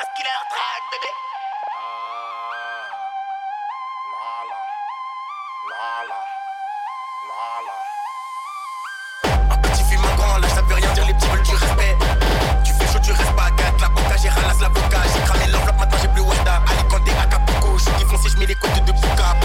parce qu'il est en train bébé. La la la. Un petit film en grand, là ça veut rien dire, les petits veulent du respect. Tu fais chaud, tu restes pas gâte, la boca, j'ai ralasse la boca. J'ai cramé l'enveloppe, maintenant j'ai plus Wanda. Allez, quand t'es à Capuco, je suis défoncé, je mets les côtes de Bouka.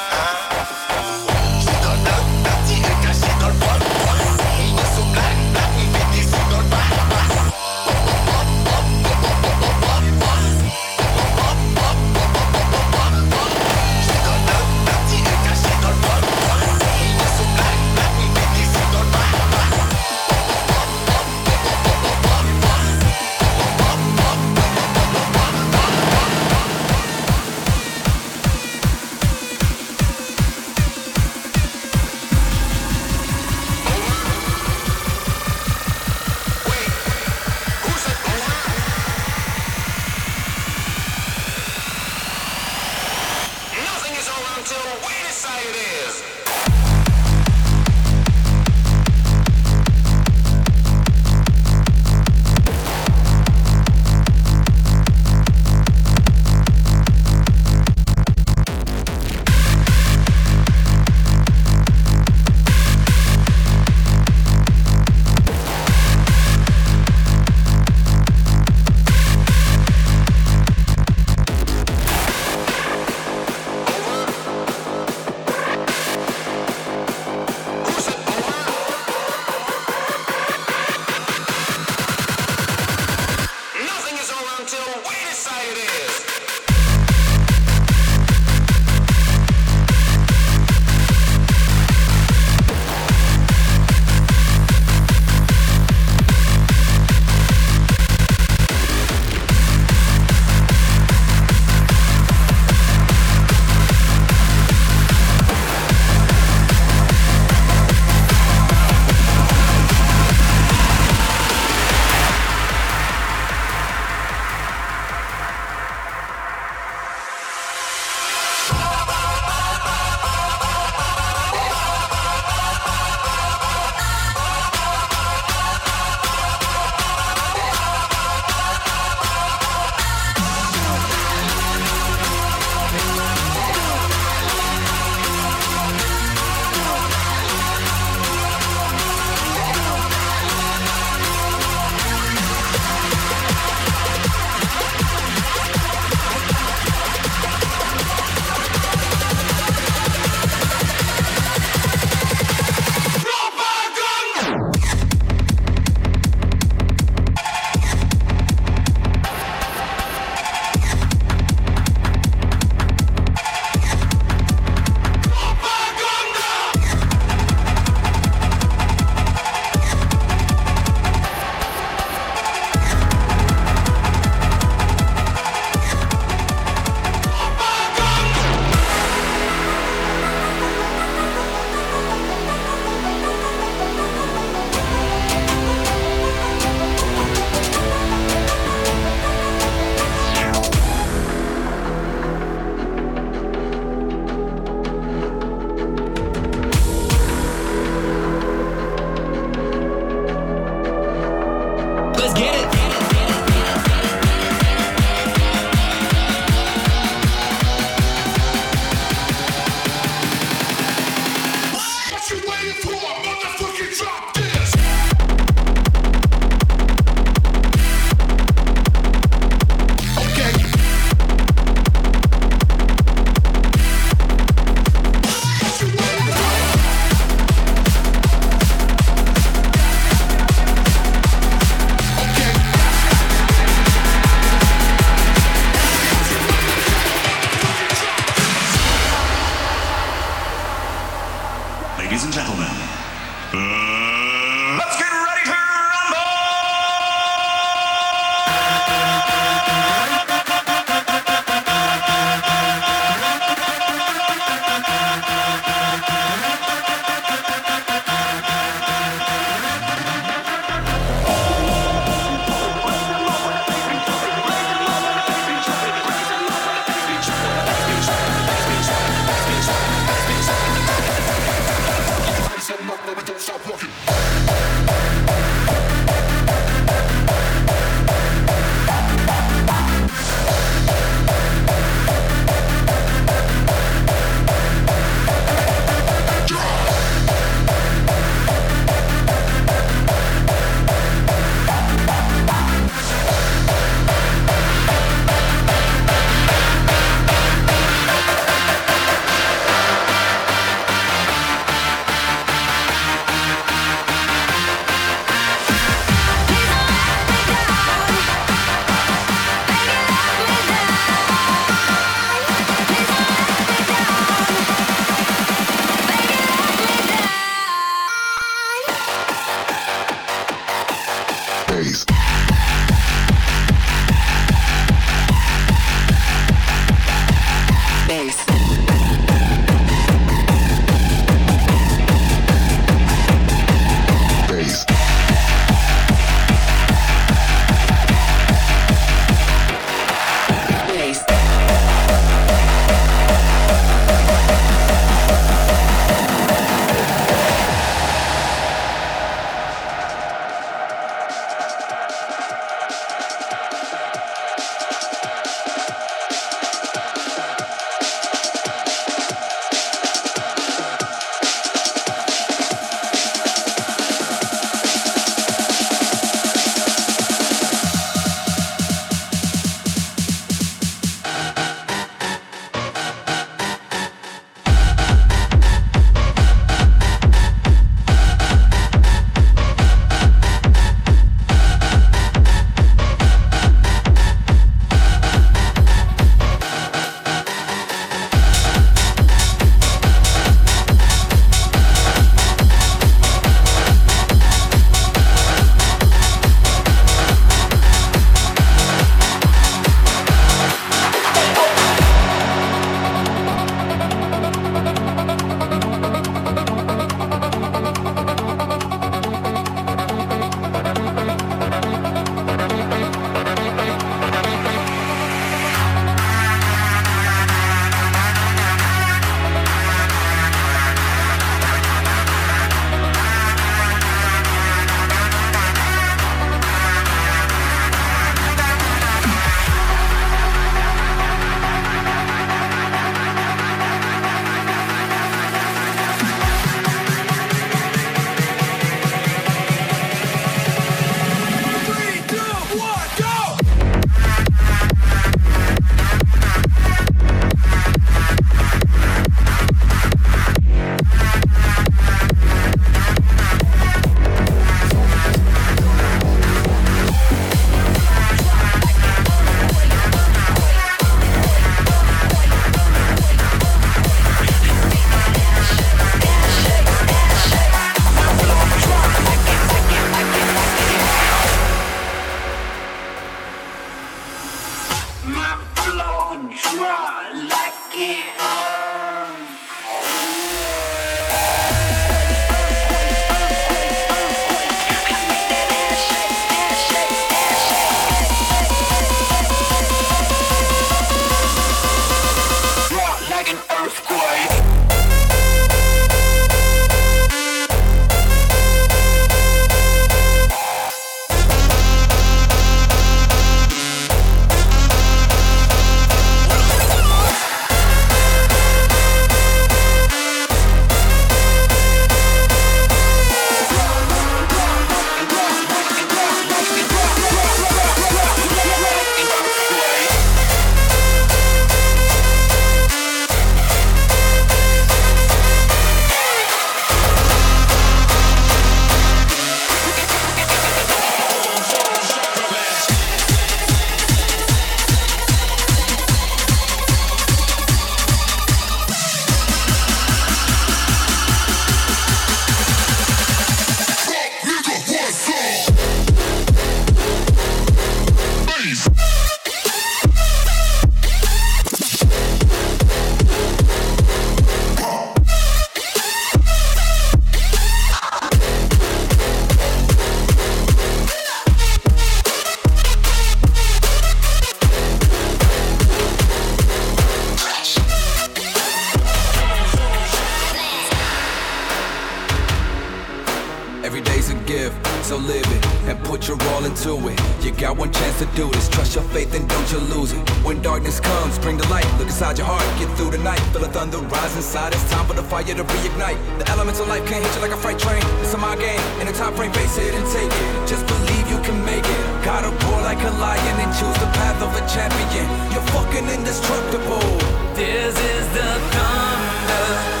When darkness comes, bring the light. Look inside your heart, get through the night. Feel the thunder rise inside. It's time for the fire to reignite. The elements of life can't hit you like a freight train. It's a my game. In a time frame, face it and take it. Just believe you can make it. Gotta roar like a lion and choose the path of a champion. You're fucking indestructible. This is the thunder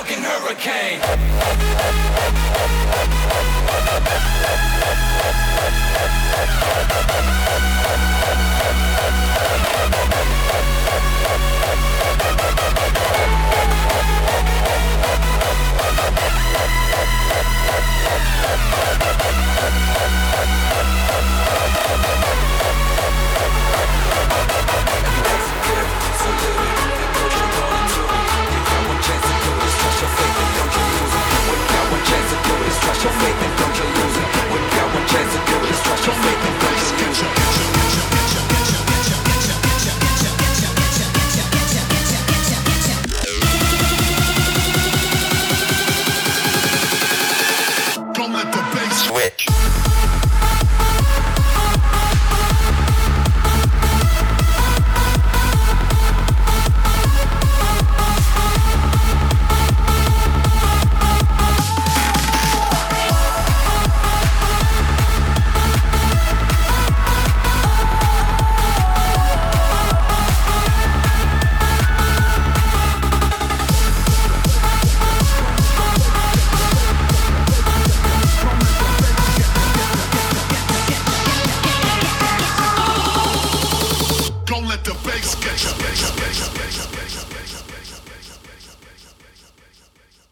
fucking hurricane.